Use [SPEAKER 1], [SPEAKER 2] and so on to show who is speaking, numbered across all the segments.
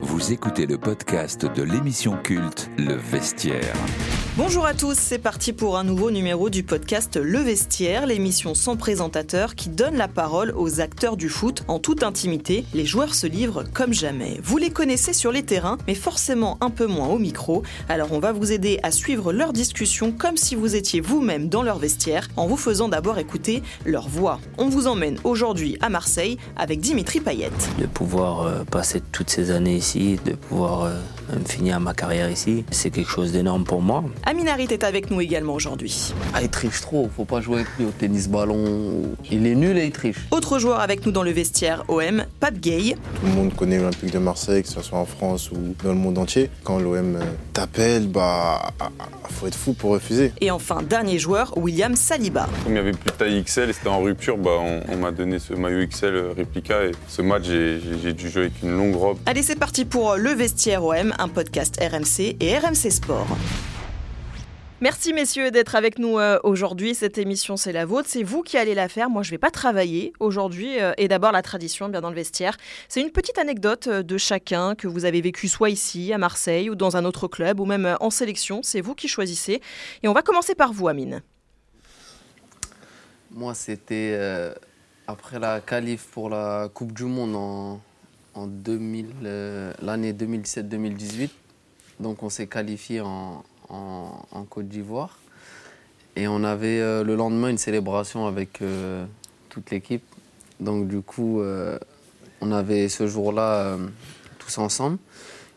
[SPEAKER 1] Vous écoutez le podcast de l'émission culte Le Vestiaire.
[SPEAKER 2] Bonjour à tous, c'est parti pour un nouveau numéro du podcast Le Vestiaire, l'émission sans présentateur qui donne la parole aux acteurs du foot en toute intimité. Les joueurs se livrent comme jamais. Vous les connaissez sur les terrains, mais forcément un peu moins au micro. Alors on va vous aider à suivre leur discussion comme si vous étiez vous-même dans leur vestiaire en vous faisant d'abord écouter leur voix. On vous emmène aujourd'hui à Marseille avec Dimitri Payet.
[SPEAKER 3] De pouvoir euh, passer toutes ces années ici, de pouvoir euh, finir ma carrière ici, c'est quelque chose d'énorme pour moi.
[SPEAKER 2] Amin Harit est avec nous également aujourd'hui.
[SPEAKER 4] Ah, il triche trop, faut pas jouer avec lui au tennis ballon. Il est nul et il triche.
[SPEAKER 2] Autre joueur avec nous dans le vestiaire OM, Pat Gay.
[SPEAKER 5] Tout le monde connaît l'Olympique de Marseille, que ce soit en France ou dans le monde entier. Quand l'OM t'appelle, bah, faut être fou pour refuser.
[SPEAKER 2] Et enfin, dernier joueur, William Saliba.
[SPEAKER 6] Comme il n'y avait plus de taille XL et c'était en rupture, bah, on, on m'a donné ce maillot XL réplica et ce match, j'ai j'ai dû jouer avec une longue robe.
[SPEAKER 2] Allez, c'est parti pour Le Vestiaire OM, un podcast RMC et RMC Sport. Merci messieurs d'être avec nous euh, aujourd'hui. Cette émission, c'est la vôtre. C'est vous qui allez la faire. Moi, je ne vais pas travailler aujourd'hui. euh, et d'abord, la tradition, bien dans le vestiaire. C'est une petite anecdote euh, de chacun que vous avez vécu soit ici, à Marseille, ou dans un autre club, ou même en sélection. C'est vous qui choisissez. Et on va commencer par vous, Amine.
[SPEAKER 4] Moi, c'était euh, après la qualif pour la Coupe du Monde en, en 2000, euh, l'année 2017-2018. Donc, on s'est qualifié en, Côte d'Ivoire. Et on avait euh, le lendemain une célébration avec euh, toute l'équipe. Donc, du coup, on avait ce jour-là tous ensemble.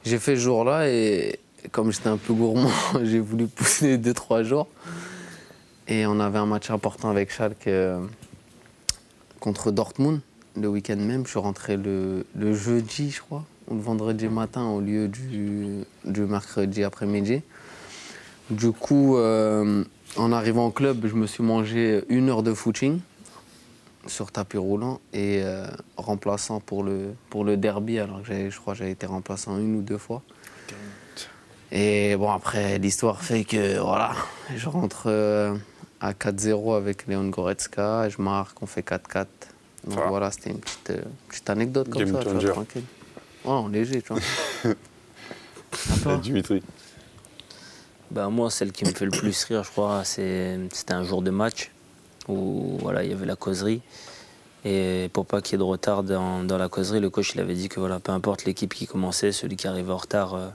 [SPEAKER 4] J'ai fait ce jour-là et comme j'étais un peu gourmand, j'ai voulu pousser 2-3 jours. Et on avait un match important avec Schalke contre Dortmund le week-end même. Je suis rentré le, jeudi, je crois, ou le vendredi matin au lieu du, mercredi après-midi. Du coup, euh, en arrivant au club, je me suis mangé une heure de footing sur tapis roulant et euh, remplaçant pour le, derby, alors que je crois que j'avais été remplaçant une ou deux fois. Et bon, après, l'histoire fait que voilà, je rentre euh, à 4-0 avec Léon Goretzka, je marque, on fait 4-4. Donc voilà, c'était une petite, euh, petite anecdote comme
[SPEAKER 6] Game
[SPEAKER 4] ça, tu vois,
[SPEAKER 6] changer.
[SPEAKER 4] tranquille. Ouais, en léger, tu vois.
[SPEAKER 6] Dimitri.
[SPEAKER 3] Bah, moi, celle qui me fait le plus rire, je crois, c'est- c'était un jour de match où voilà, il y avait la causerie. Et pour pas qu'il y ait de retard dans, dans la causerie, le coach il avait dit que voilà, peu importe l'équipe qui commençait, celui qui arrivait en retard, euh,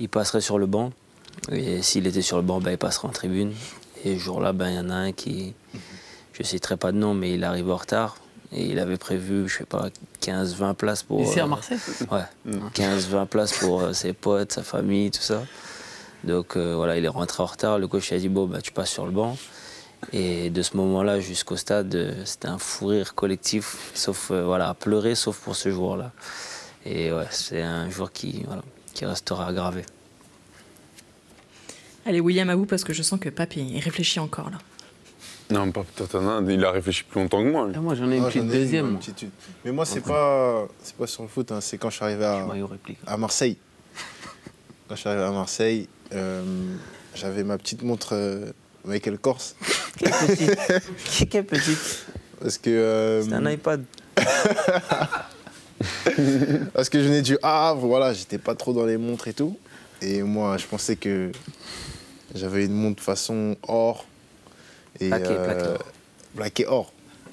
[SPEAKER 3] il passerait sur le banc. Et s'il était sur le banc, bah, il passerait en tribune. Et ce jour-là, ben, il y en a un qui, je ne citerai pas de nom, mais il arrivait en retard. Et il avait prévu, je sais pas, 15-20 places pour.
[SPEAKER 4] Ici à
[SPEAKER 3] euh,
[SPEAKER 4] Marseille
[SPEAKER 3] Ouais, 15-20 places pour euh, ses potes, sa famille, tout ça. Donc euh, voilà, il est rentré en retard. Le coach a dit Bon, bah, tu passes sur le banc. Et de ce moment-là jusqu'au stade, euh, c'était un fou rire collectif, sauf euh, voilà, à pleurer, sauf pour ce jour-là. Et ouais, c'est un jour qui, voilà, qui restera gravé.
[SPEAKER 7] Allez, William, à vous, parce que je sens que Papy il réfléchit encore là.
[SPEAKER 6] Non, pas peut-être un, il a réfléchi plus longtemps que moi. lui.
[SPEAKER 4] Ah, Moi, j'en ai une
[SPEAKER 5] Ah,
[SPEAKER 4] petite deuxième.
[SPEAKER 5] une
[SPEAKER 4] moi.
[SPEAKER 5] petite- Mais moi, c'est pas, c'est pas sur le foot, hein, c'est quand je suis arrivé à, Marseille. Quand je suis arrivé à Marseille, euh, j'avais ma petite montre euh, Michael Kors.
[SPEAKER 3] Quel petit Quel petit
[SPEAKER 5] Parce que, euh,
[SPEAKER 3] C'est un iPad.
[SPEAKER 5] parce que je venais du Havre, voilà, j'étais pas trop dans les montres et tout. Et moi, je pensais que j'avais une montre façon or. Et,
[SPEAKER 3] Plaqué, plaqué.
[SPEAKER 5] plaqué or.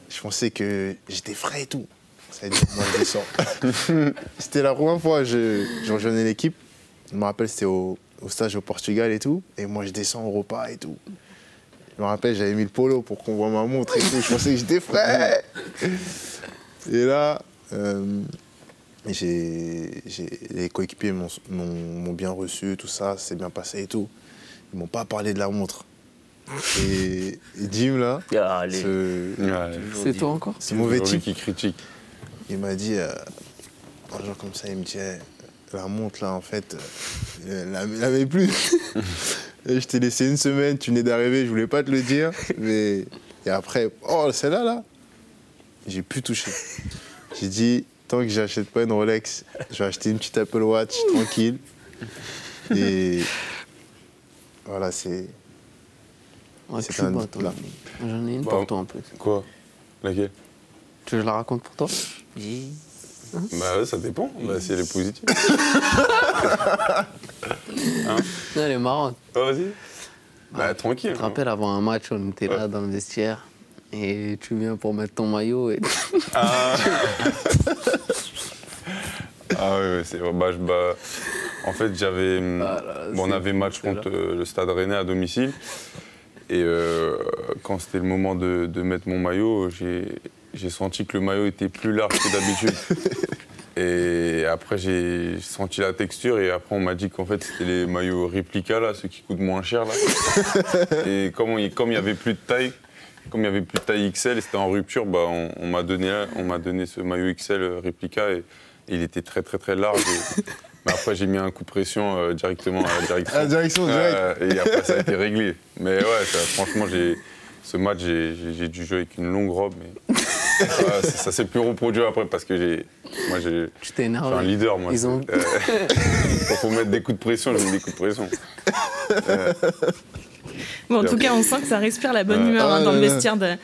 [SPEAKER 5] Je pensais que j'étais frais et tout. Ça a dit, moi, je descends. c'était la première fois que je, rejoignais l'équipe. Je me rappelle, c'était au, au stage au Portugal et tout. Et moi, je descends au repas et tout. Je me rappelle, j'avais mis le polo pour qu'on voit ma montre et tout. Je pensais que j'étais frais. Et là, euh, j'ai, les coéquipiers m'ont bien reçu, tout ça, c'est bien passé et tout. Ils m'ont pas parlé de la montre. Et, et Jim, là,
[SPEAKER 3] Ah, allez.
[SPEAKER 5] ce,
[SPEAKER 6] Ouais.
[SPEAKER 4] C'est toi encore
[SPEAKER 5] ce mauvais type,
[SPEAKER 6] qui critique.
[SPEAKER 5] il m'a dit, euh, un jour comme ça, il me dit, Eh, la montre là, en fait, euh, avait plus. Je t'ai laissé une semaine, tu venais d'arriver, je voulais pas te le dire. Mais... Et après, oh, celle-là, là, j'ai pu toucher. J'ai dit, tant que j'achète pas une Rolex, je vais acheter une petite Apple Watch tranquille. Et voilà, c'est.
[SPEAKER 4] Ouais,
[SPEAKER 5] C'est un
[SPEAKER 4] toi. J'en ai une
[SPEAKER 6] Bah,
[SPEAKER 4] pour toi en plus.
[SPEAKER 6] Quoi? Laquelle?
[SPEAKER 4] Tu veux que je la raconte pour toi?
[SPEAKER 3] Oui.
[SPEAKER 6] Bah ça dépend, bah, si elle est positive.
[SPEAKER 4] Non, Elle est marrante.
[SPEAKER 6] Ah, vas-y. Bah tranquille.
[SPEAKER 4] Tu te rappelles, avant un match, on était là dans le vestiaire. Et tu viens pour mettre ton maillot. Et...
[SPEAKER 6] Ah, ah ouais, ouais, c'est vrai. Bah, je- bah, en fait, j'avais. hum,
[SPEAKER 4] Ah
[SPEAKER 6] bon, on avait match contre euh, le Stade Rennais à domicile. Et euh, quand c'était le moment de, de mettre mon maillot, j'ai senti que le maillot était plus large que d'habitude. Et après, j'ai senti la texture. Et après, on m'a dit qu'en fait, c'était les maillots réplica, là, ceux qui coûtent moins cher. Là. et comme il comme n'y avait plus de taille, comme il y avait plus de taille XL et c'était en rupture, bah, on, on m'a donné, on m'a donné ce maillot XL réplica et, et il était très très très large. Et- mais après j'ai mis un coup de pression euh, directement à la direction.
[SPEAKER 5] À la direction, direct.
[SPEAKER 6] Et après ça a été réglé. Mais ouais, ça, franchement j'ai ce match j'ai, j'ai- j'ai dû jouer avec une longue robe. Mais Ouais, ça, ça s'est plus reproduit après parce que j'ai moi j'ai
[SPEAKER 4] Tu t'es
[SPEAKER 6] je suis un leader moi.
[SPEAKER 4] Ils ont-
[SPEAKER 6] Euh, quand faut mettre des coups de pression, je mets des coups de pression.
[SPEAKER 7] Bon, en tout cas, on sent que ça respire la bonne humeur hein,
[SPEAKER 5] Ah
[SPEAKER 7] dans le
[SPEAKER 5] là
[SPEAKER 7] vestiaire de,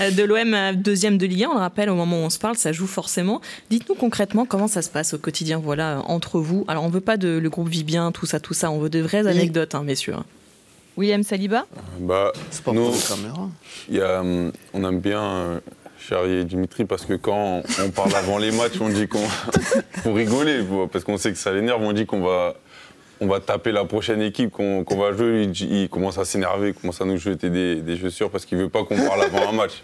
[SPEAKER 7] euh, de l'OM, euh, deuxième de Ligue 1. On le rappelle, au moment où on se parle, ça joue forcément. Dites-nous concrètement comment ça se passe au quotidien, voilà, euh, entre vous. Alors, on veut pas de le groupe vit bien, tout ça, tout ça. On veut de vraies anecdotes, hein, messieurs. William Saliba
[SPEAKER 6] Bah,
[SPEAKER 4] C'est pas
[SPEAKER 6] nous, y a, hum, on aime bien euh, Charlie et Dimitri parce que quand on parle avant les matchs, on dit qu'on. pour rigoler, parce qu'on sait que ça l'énerve, on dit qu'on va, on va taper la prochaine équipe qu'on va jouer. Il, commence à s'énerver, il commence à nous jeter des, des chaussures parce qu'il veut pas qu'on parle avant un match.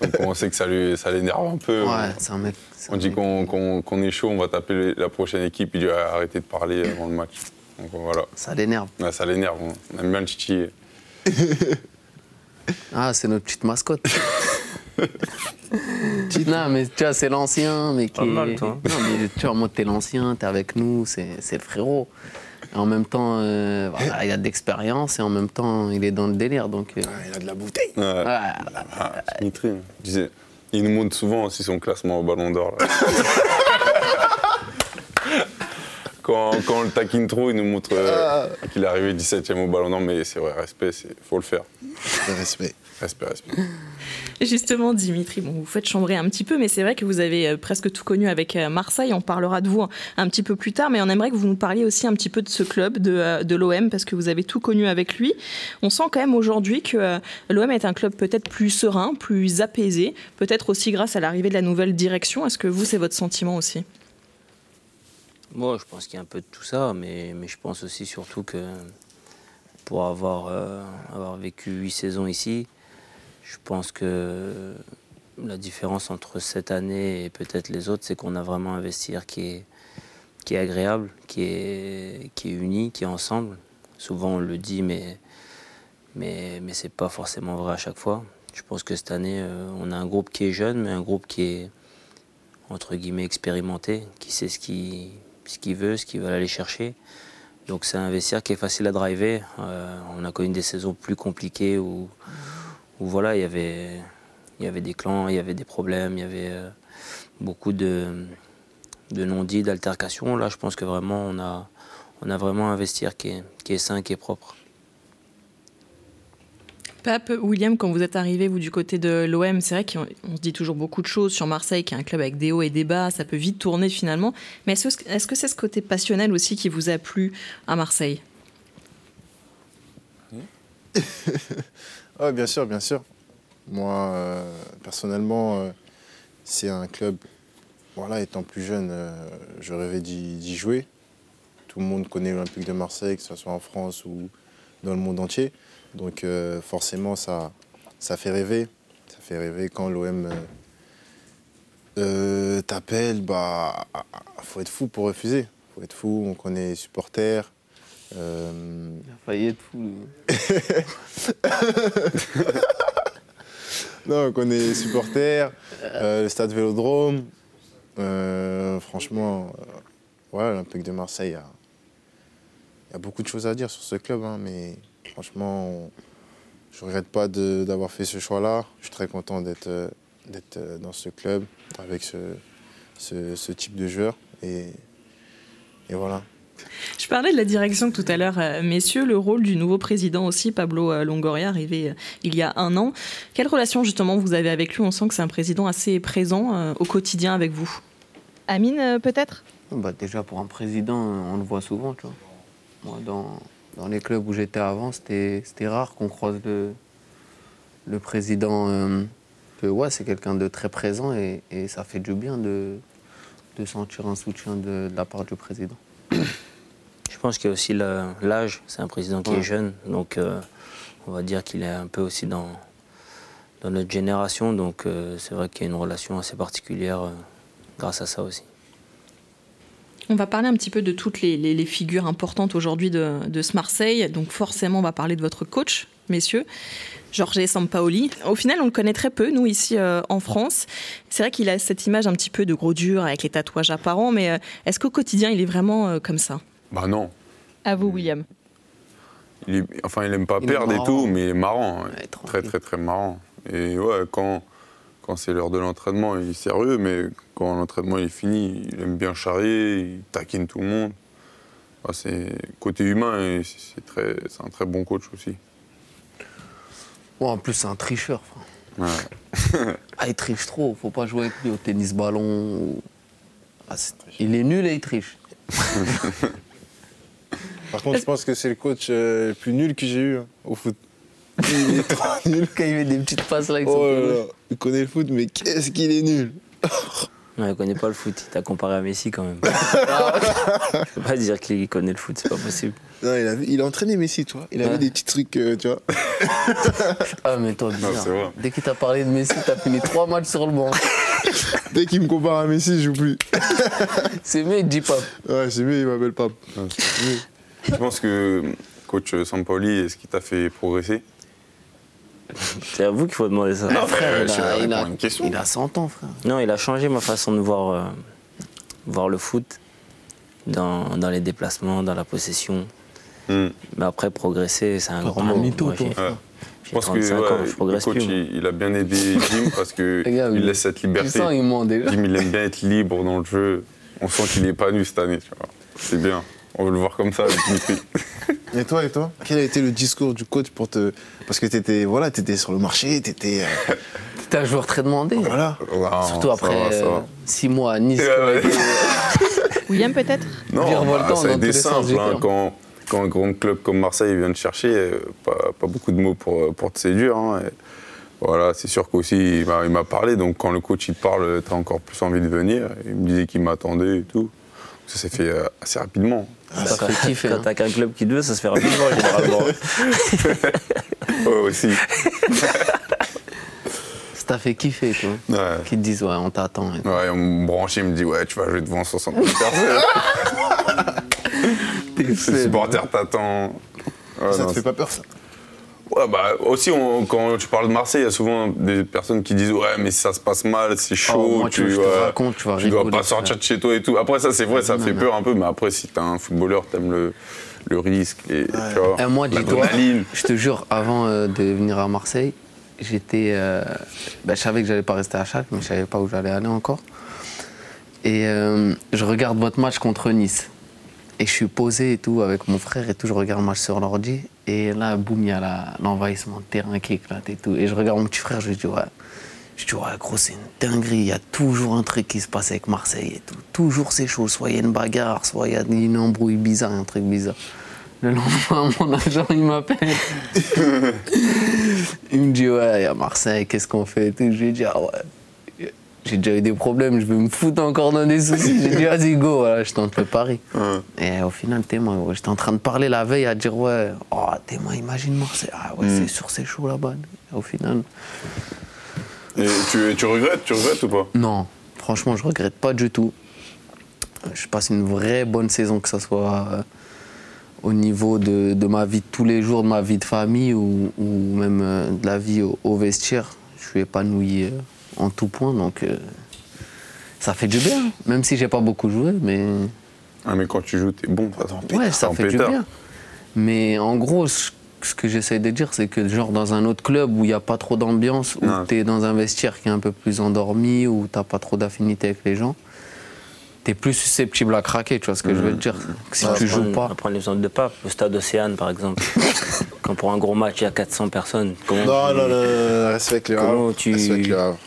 [SPEAKER 6] Donc on sait que ça lui- ça l'énerve un peu.
[SPEAKER 4] Ouais, c'est un mec. c'est un
[SPEAKER 6] On dit qu'on est chaud, on va taper la prochaine équipe. Il dit arrêtez de parler avant le match. Donc voilà.
[SPEAKER 4] Ça l'énerve.
[SPEAKER 6] Ouais, ça l'énerve, on aime bien le titiller.
[SPEAKER 4] Ah, c'est notre petite mascotte. non, mais tu vois, c'est l'ancien, mais qui.
[SPEAKER 3] Pas mal, toi.
[SPEAKER 4] Non, mais tu vois, moi, t'es l'ancien, t'es avec nous, c'est c'est le frérot. Et en même temps, euh, voilà, il a de l'expérience et en même temps, il est dans le délire. Donc, euh,
[SPEAKER 5] Il a de la bouteille.
[SPEAKER 6] Ouais. Ah, il nous montre souvent aussi son classement au Ballon d'Or. quand, le taquine trop, il nous montre euh, qu'il est arrivé 17e au Ballon d'Or, mais c'est vrai, respect, il faut le faire.
[SPEAKER 5] Respect.
[SPEAKER 6] Respect, respect.
[SPEAKER 7] Justement, Dimitri, bon, vous faites chambrer un petit peu, mais c'est vrai que vous avez euh, presque tout connu avec euh, Marseille. On parlera de vous un, petit peu plus tard, mais on aimerait que vous nous parliez aussi un petit peu de ce club, de, de l'OM, parce que vous avez tout connu avec lui. On sent quand même aujourd'hui que l'OM est un club peut-être plus serein, plus apaisé, peut-être aussi grâce à l'arrivée de la nouvelle direction. Est-ce que vous, c'est votre sentiment aussi?
[SPEAKER 3] Moi, je pense qu'il y a un peu de tout ça, mais, je pense aussi surtout que pour avoir, euh, avoir vécu huit saisons ici, je pense que la différence entre cette année et peut-être les autres, c'est qu'on a vraiment un vestiaire qui est, agréable, qui est, uni, qui est ensemble. Souvent on le dit, mais ce n'est pas forcément vrai à chaque fois. Je pense que cette année, euh, on a un groupe qui est jeune, mais un groupe qui est entre guillemets expérimenté, qui sait ce qu'il ce qu'il veut, ce qu'il veut aller chercher. Donc c'est un vestiaire qui est facile à driver. Euh, on a connu des saisons plus compliquées où, où voilà, il y avait il y avait des clans, il y avait des problèmes, il y avait euh, beaucoup de, de non-dits, d'altercations. Là, je pense que vraiment on a on a vraiment un vestiaire qui est, qui est sain, qui est propre.
[SPEAKER 7] Pape, William, quand vous êtes arrivé, vous, du côté de l'OM, c'est vrai qu'on on se dit toujours beaucoup de choses sur Marseille, qui est un club avec des hauts et des bas, ça peut vite tourner finalement. Mais est-ce que c'est ce côté passionnel aussi qui vous a plu à Marseille?
[SPEAKER 5] Ah, bien sûr, bien sûr. Moi, euh, personnellement, euh, c'est un club. Voilà, étant plus jeune, euh, je rêvais d'y jouer. Tout le monde connaît l'Olympique de Marseille, que ce soit en France ou dans le monde entier. Donc, euh, forcément, ça, ça fait rêver. Ça fait rêver quand l'OM euh, euh, t'appelle. Bah, faut être fou pour refuser. Faut être fou. On connaît les supporters. Euh,
[SPEAKER 4] il a failli être fou.
[SPEAKER 5] Non, on connaît les supporters, le stade Vélodrome. Franchement, ouais, l'Olympique de Marseille, il y a, il y a beaucoup de choses à dire sur ce club, hein, mais franchement, je ne regrette pas d'avoir fait ce choix-là. Je suis très content d'être euh, euh, dans ce club avec ce, ce, ce type de joueur. Et, et voilà.
[SPEAKER 7] Je parlais de la direction tout à l'heure, euh, messieurs, le rôle du nouveau président aussi, Pablo Longoria, arrivé il y a un an. Quelle relation justement vous avez avec lui? On sent que c'est un président assez présent au quotidien avec vous. Amine, peut-être?
[SPEAKER 4] Bah, déjà, pour un président, on le voit souvent, tu vois. Moi, dans, dans les clubs où j'étais avant, c'était rare qu'on croise le, le président. euh, que, ouais, c'est quelqu'un de très présent et, et ça fait du bien de, de sentir un soutien de, de la part du président.
[SPEAKER 3] Je pense qu'il y a aussi l'âge. C'est un président qui
[SPEAKER 4] Ouais.
[SPEAKER 3] est jeune, donc euh, on va dire qu'il est un peu aussi dans, dans notre génération. Donc euh, c'est vrai qu'il y a une relation assez particulière grâce à ça aussi.
[SPEAKER 7] On va parler un petit peu de toutes les, les- les figures importantes aujourd'hui de, de ce Marseille. Donc forcément, on va parler de votre coach, messieurs, Jorge Sampaoli. Au final, on le connaît très peu, nous, ici euh, en France. C'est vrai qu'il a cette image un petit peu de gros dur avec les tatouages apparents, mais euh, est-ce qu'au quotidien, il est vraiment euh, comme ça?
[SPEAKER 6] Bah non.
[SPEAKER 7] À vous, William.
[SPEAKER 6] Il est- enfin, il aime pas
[SPEAKER 4] Il
[SPEAKER 6] perdre et tout, mais il est marrant. ouais.
[SPEAKER 4] Ouais,
[SPEAKER 6] très, très, très marrant. Et ouais, quand, quand c'est l'heure de l'entraînement, il est sérieux, mais quand l'entraînement est fini, il aime bien charrier, il taquine tout le monde. Ouais, c'est côté humain, et c'est très, un très bon coach aussi.
[SPEAKER 4] Ouais, en plus, c'est un tricheur.
[SPEAKER 6] Ouais.
[SPEAKER 4] Ah, il triche trop. Faut pas jouer avec lui au tennis ballon. Ah, il est nul et il triche.
[SPEAKER 5] Par contre, je pense que c'est le coach euh, le plus nul que j'ai eu hein, au foot. Il est trop nul.
[SPEAKER 4] Quand il met des petites passes là avec
[SPEAKER 5] Oh là là, il connaît le foot, mais qu'est-ce qu'il est nul
[SPEAKER 3] Non, il connaît pas le foot. Il t'a comparé à Messi quand même. Je peux pas dire qu'il connaît le foot, c'est pas possible.
[SPEAKER 5] Non, il, a, il a entraîné Messi, tu vois. Il avait
[SPEAKER 4] Ouais.
[SPEAKER 5] des petits trucs, euh, tu vois.
[SPEAKER 4] Ah, mais toi, bizarre.
[SPEAKER 6] vrai.
[SPEAKER 4] Dès qu'il t'a parlé de Messi, t'as fini trois matchs sur le banc.
[SPEAKER 5] Dès qu'il me compare à Messi, je joue plus.
[SPEAKER 4] C'est mieux, il dit pas.
[SPEAKER 5] Ouais, c'est mieux, il m'appelle Pape.
[SPEAKER 6] Je pense que coach Sampaoli, est-ce qu'il t'a fait progresser?
[SPEAKER 3] C'est à vous qu'il faut demander ça.
[SPEAKER 6] Non, frère,
[SPEAKER 4] il,
[SPEAKER 6] je
[SPEAKER 4] a, il,
[SPEAKER 6] une question.
[SPEAKER 4] il a 100 ans, frère.
[SPEAKER 3] Non, il a changé ma façon de voir, euh, voir le foot dans, dans les déplacements, dans la possession.
[SPEAKER 6] Hmm.
[SPEAKER 3] Mais après, progresser, c'est un grand mot.
[SPEAKER 4] mytho,
[SPEAKER 3] Moi,
[SPEAKER 6] Ouais. Je pense que
[SPEAKER 3] 35
[SPEAKER 6] ouais,
[SPEAKER 3] ans, je
[SPEAKER 6] le
[SPEAKER 3] progresse
[SPEAKER 6] coach,
[SPEAKER 3] plus.
[SPEAKER 6] il, il a bien aidé Jim parce que
[SPEAKER 4] Les gars,
[SPEAKER 6] il
[SPEAKER 4] oui.
[SPEAKER 6] laisse cette liberté.
[SPEAKER 4] sens, il.
[SPEAKER 6] Jim, il aime bien être libre dans le jeu. On sent qu'il est épanoui cette année, tu vois. C'est bien. On veut le voir comme ça avec Dimitri.
[SPEAKER 5] Et toi, et toi? Quel a été le discours du coach pour te. Parce que t'étais voilà, étais sur le marché, t'étais. euh,
[SPEAKER 4] T'es un joueur très demandé.
[SPEAKER 5] voilà.
[SPEAKER 4] Surtout après
[SPEAKER 6] va, ça va.
[SPEAKER 4] 6 mois à Nice.
[SPEAKER 6] Ouais, ouais.
[SPEAKER 7] William, peut-être?
[SPEAKER 6] Non, bah, ça a été simple. hein, quand, quand un grand club comme Marseille vient te chercher, euh, pas, pas beaucoup de mots pour, pour te séduire. hein, et voilà, c'est sûr qu'aussi, il m'a- il m'a parlé. Donc, quand le coach il te parle, tu as encore plus envie de venir. Il me disait qu'il m'attendait et tout. Ça s'est fait euh, assez rapidement.
[SPEAKER 4] Ça fait kiffer.
[SPEAKER 3] Quand
[SPEAKER 4] hein.
[SPEAKER 3] t'as qu'un club qui te veut, ça se fait rapidement généralement.
[SPEAKER 6] Ouais, aussi.
[SPEAKER 4] Ça t'a fait kiffer, quoi.
[SPEAKER 6] Ouais.
[SPEAKER 4] Qu'ils te disent, ouais, on t'attend.
[SPEAKER 6] Ouais, on me branchait, il me dit Ouais, tu vas jouer devant 60 000 personnes. Les supporters t'attendent. Ouais,
[SPEAKER 5] ça
[SPEAKER 6] non,
[SPEAKER 5] te fait pas peur, ça
[SPEAKER 6] Ouais, bah, aussi, on- quand tu parles de Marseille, il y a souvent des personnes qui disent Ouais, mais ça se passe mal, c'est chaud.
[SPEAKER 4] Oh, moi, tu veux, je te
[SPEAKER 6] vois,
[SPEAKER 4] raconte, tu
[SPEAKER 6] dois pas sortir de chez toi et tout. Après, ça, c'est vrai, ça
[SPEAKER 4] Non,
[SPEAKER 6] fait
[SPEAKER 4] non.
[SPEAKER 6] peur un peu, mais après, si t'es un footballeur, t'aimes le, le risque. Et, tu vois,
[SPEAKER 4] Et moi, dis-toi, je te jure, avant euh, de venir à Marseille, j'étais. euh, ben, je savais que j'allais pas rester à Schalke, mais je savais pas où j'allais aller encore. Et euh, je regarde votre match contre Nice. Et je suis posé et tout avec mon frère et tout. Je regarde le match sur l'ordi. Et là, boum, il y a l'envahissement de terrain qui éclate et tout. Et je regarde mon petit frère, je lui dis, ouais. Je dis, ouais, gros, c'est une dinguerie. Il y a toujours un truc qui se passe avec Marseille et tout. Toujours c'est chaud. Soit il y a une bagarre, soit il y a une embrouille bizarre, un truc bizarre. Le lendemain, mon agent, il m'appelle. il me dit, ouais, il y a Marseille, qu'est-ce qu'on fait et tout. Je lui dit, ah ouais. J'ai déjà eu des problèmes, je vais me foutre encore dans des soucis. J'ai dit, vas-y, go, voilà, je tente le pari.
[SPEAKER 6] Ouais.
[SPEAKER 4] Et au final, témoin, ouais, j'étais en train de parler la veille à dire, ouais, oh, témoin, imagine Marseille. Ah ouais, c'est sûr, c'est chaud là-bas. Au final,
[SPEAKER 6] Et tu, tu regrettes, tu regrettes ou pas?
[SPEAKER 4] Non, franchement, je regrette pas du tout. Je passe une vraie bonne saison, que ce soit euh, au niveau de, de ma vie de tous les jours, de ma vie de famille ou, ou même euh, de la vie au, au vestiaire. Je suis épanoui euh, en tout point, donc euh, ça fait du bien. Même si j'ai pas beaucoup joué, mais
[SPEAKER 6] Ah, mais quand tu joues, t'es bon. Attends,
[SPEAKER 4] Ouais, ça
[SPEAKER 6] en
[SPEAKER 4] fait du
[SPEAKER 6] pétard.
[SPEAKER 4] bien. Mais en gros, ce ce que j'essaie de dire, c'est que genre dans un autre club où il n'y a pas trop d'ambiance, où tu es dans un vestiaire qui est un peu plus endormi, où t'as pas trop d'affinité avec les gens, t'es plus susceptible à craquer, tu vois ce que je veux te dire. Que si tu joues pas.
[SPEAKER 3] On prend l'exemple de Pape, le stade Océane par exemple. Quand pour un gros match, il y a 400 personnes. Comment
[SPEAKER 5] Non,
[SPEAKER 3] tu-
[SPEAKER 5] non, non, respecte le
[SPEAKER 3] Comment
[SPEAKER 5] Havre.
[SPEAKER 3] tu-
[SPEAKER 5] Respecte le Havre.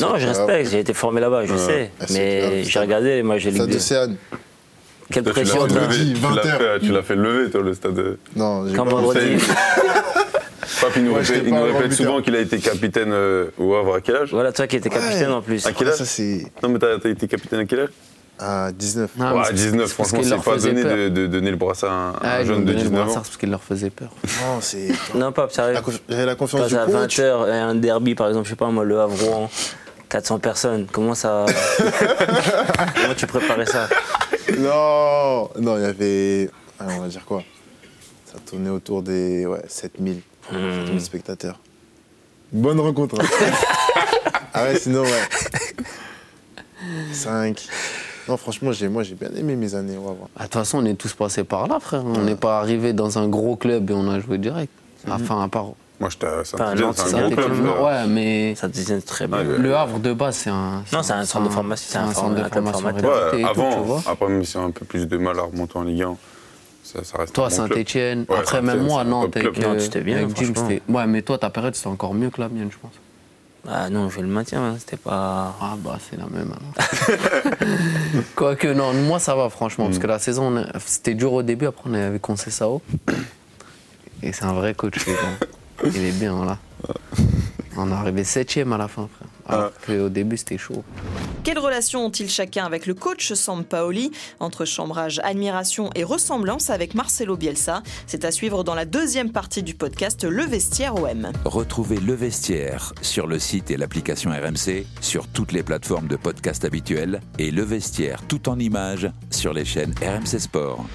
[SPEAKER 3] Non, je respecte, j'ai été formé là-bas, je sais. Mais j'ai regardé les matchs de Ligue
[SPEAKER 5] Stade
[SPEAKER 3] 2.
[SPEAKER 5] d'Océane.
[SPEAKER 3] Quelle
[SPEAKER 6] Toi, tu l'as
[SPEAKER 3] pression
[SPEAKER 6] tu l'as
[SPEAKER 5] 20
[SPEAKER 6] fait- Tu l'as fait lever, toi, le stade.
[SPEAKER 5] Non, j'ai
[SPEAKER 3] Quand
[SPEAKER 5] pas
[SPEAKER 3] vendredi.
[SPEAKER 6] Pape, il nous
[SPEAKER 5] Ouais,
[SPEAKER 6] répète, il nous répète souvent qu'il a été capitaine euh, au Havre à quel âge?
[SPEAKER 3] Voilà, toi qui étais capitaine en plus.
[SPEAKER 6] À quel
[SPEAKER 5] Ah,
[SPEAKER 6] âge?
[SPEAKER 5] ça, c'est
[SPEAKER 6] Non, mais t'as été capitaine à quel âge?
[SPEAKER 5] À 19.
[SPEAKER 4] Ah,
[SPEAKER 6] Ouais,
[SPEAKER 4] c'est-
[SPEAKER 6] 19,
[SPEAKER 4] c'est parce
[SPEAKER 6] franchement, c'est pas donné de, de donner le brassard à un,
[SPEAKER 4] Ah,
[SPEAKER 6] un jeune de
[SPEAKER 4] donné le
[SPEAKER 6] 19 ans.
[SPEAKER 4] parce qu'il leur faisait peur.
[SPEAKER 5] Non, c'est.
[SPEAKER 3] Non, pas sérieux.
[SPEAKER 5] J'avais la confiance
[SPEAKER 3] Quand
[SPEAKER 5] du
[SPEAKER 3] à
[SPEAKER 5] coach.
[SPEAKER 3] 20h, un derby par exemple, je sais pas moi, le Havre, 400 personnes, comment ça. comment tu préparais ça
[SPEAKER 5] Non, non, il y avait. ah, on va dire quoi? Ça tournait autour des ouais, 7000
[SPEAKER 3] Hmm.
[SPEAKER 5] 7000 spectateurs. Bonne rencontre. hein. ah ouais, sinon, ouais. 5. Non, franchement, j'ai, moi, j'ai bien aimé mes années au Havre.
[SPEAKER 4] Ah, De toute façon, on est tous passés par là, frère. On n'est pas arrivé dans un gros club et on a joué direct. Enfin, à part.
[SPEAKER 6] Moi, j'étais à
[SPEAKER 3] Enfin,
[SPEAKER 6] Saint-Etienne,
[SPEAKER 3] Nantes,
[SPEAKER 6] c'est
[SPEAKER 3] c'est
[SPEAKER 6] un gros club.
[SPEAKER 4] Ouais, mais
[SPEAKER 3] Ça te disait très bien.
[SPEAKER 6] Ouais, ouais.
[SPEAKER 4] le Havre de base, c'est un.
[SPEAKER 3] Non, c'est un centre de formation,
[SPEAKER 4] C'est un centre de formation
[SPEAKER 6] Ouais,
[SPEAKER 4] tout, tu
[SPEAKER 6] avant,
[SPEAKER 4] vois.
[SPEAKER 6] après, même si on a un peu plus de mal à remonter en Ligue 1, ça, ça reste
[SPEAKER 4] Toi. Saint-Etienne.
[SPEAKER 6] Ouais,
[SPEAKER 4] Après, même
[SPEAKER 6] Saint-Étienne,
[SPEAKER 4] moi,
[SPEAKER 6] c'est
[SPEAKER 4] Nantes, avec.
[SPEAKER 3] Nantes,
[SPEAKER 4] euh,
[SPEAKER 3] c'était bien,
[SPEAKER 4] avec Jim. Ouais, mais toi, ta période, c'était encore mieux que la mienne, je pense.
[SPEAKER 3] Ah non, je le maintiens, hein, c'était pas.
[SPEAKER 4] Ah, bah, c'est la même. alors. Quoique, non, moi, ça va, franchement.
[SPEAKER 6] Mm.
[SPEAKER 4] Parce que la saison, a- c'était dur au début. Après, on est avec Concessao. Et c'est un vrai coach. Il est bien, là. On est arrivé septième à la fin, frère. Alors qu'au début, c'était chaud.
[SPEAKER 2] Quelle relation ont-ils chacun avec le coach Sampaoli Entre chambrage, admiration et ressemblance avec Marcelo Bielsa, c'est à suivre dans la deuxième partie du podcast Le Vestiaire OM.
[SPEAKER 1] Retrouvez Le Vestiaire sur le site et l'application RMC, sur toutes les plateformes de podcast habituelles et Le Vestiaire tout en images sur les chaînes RMC Sport.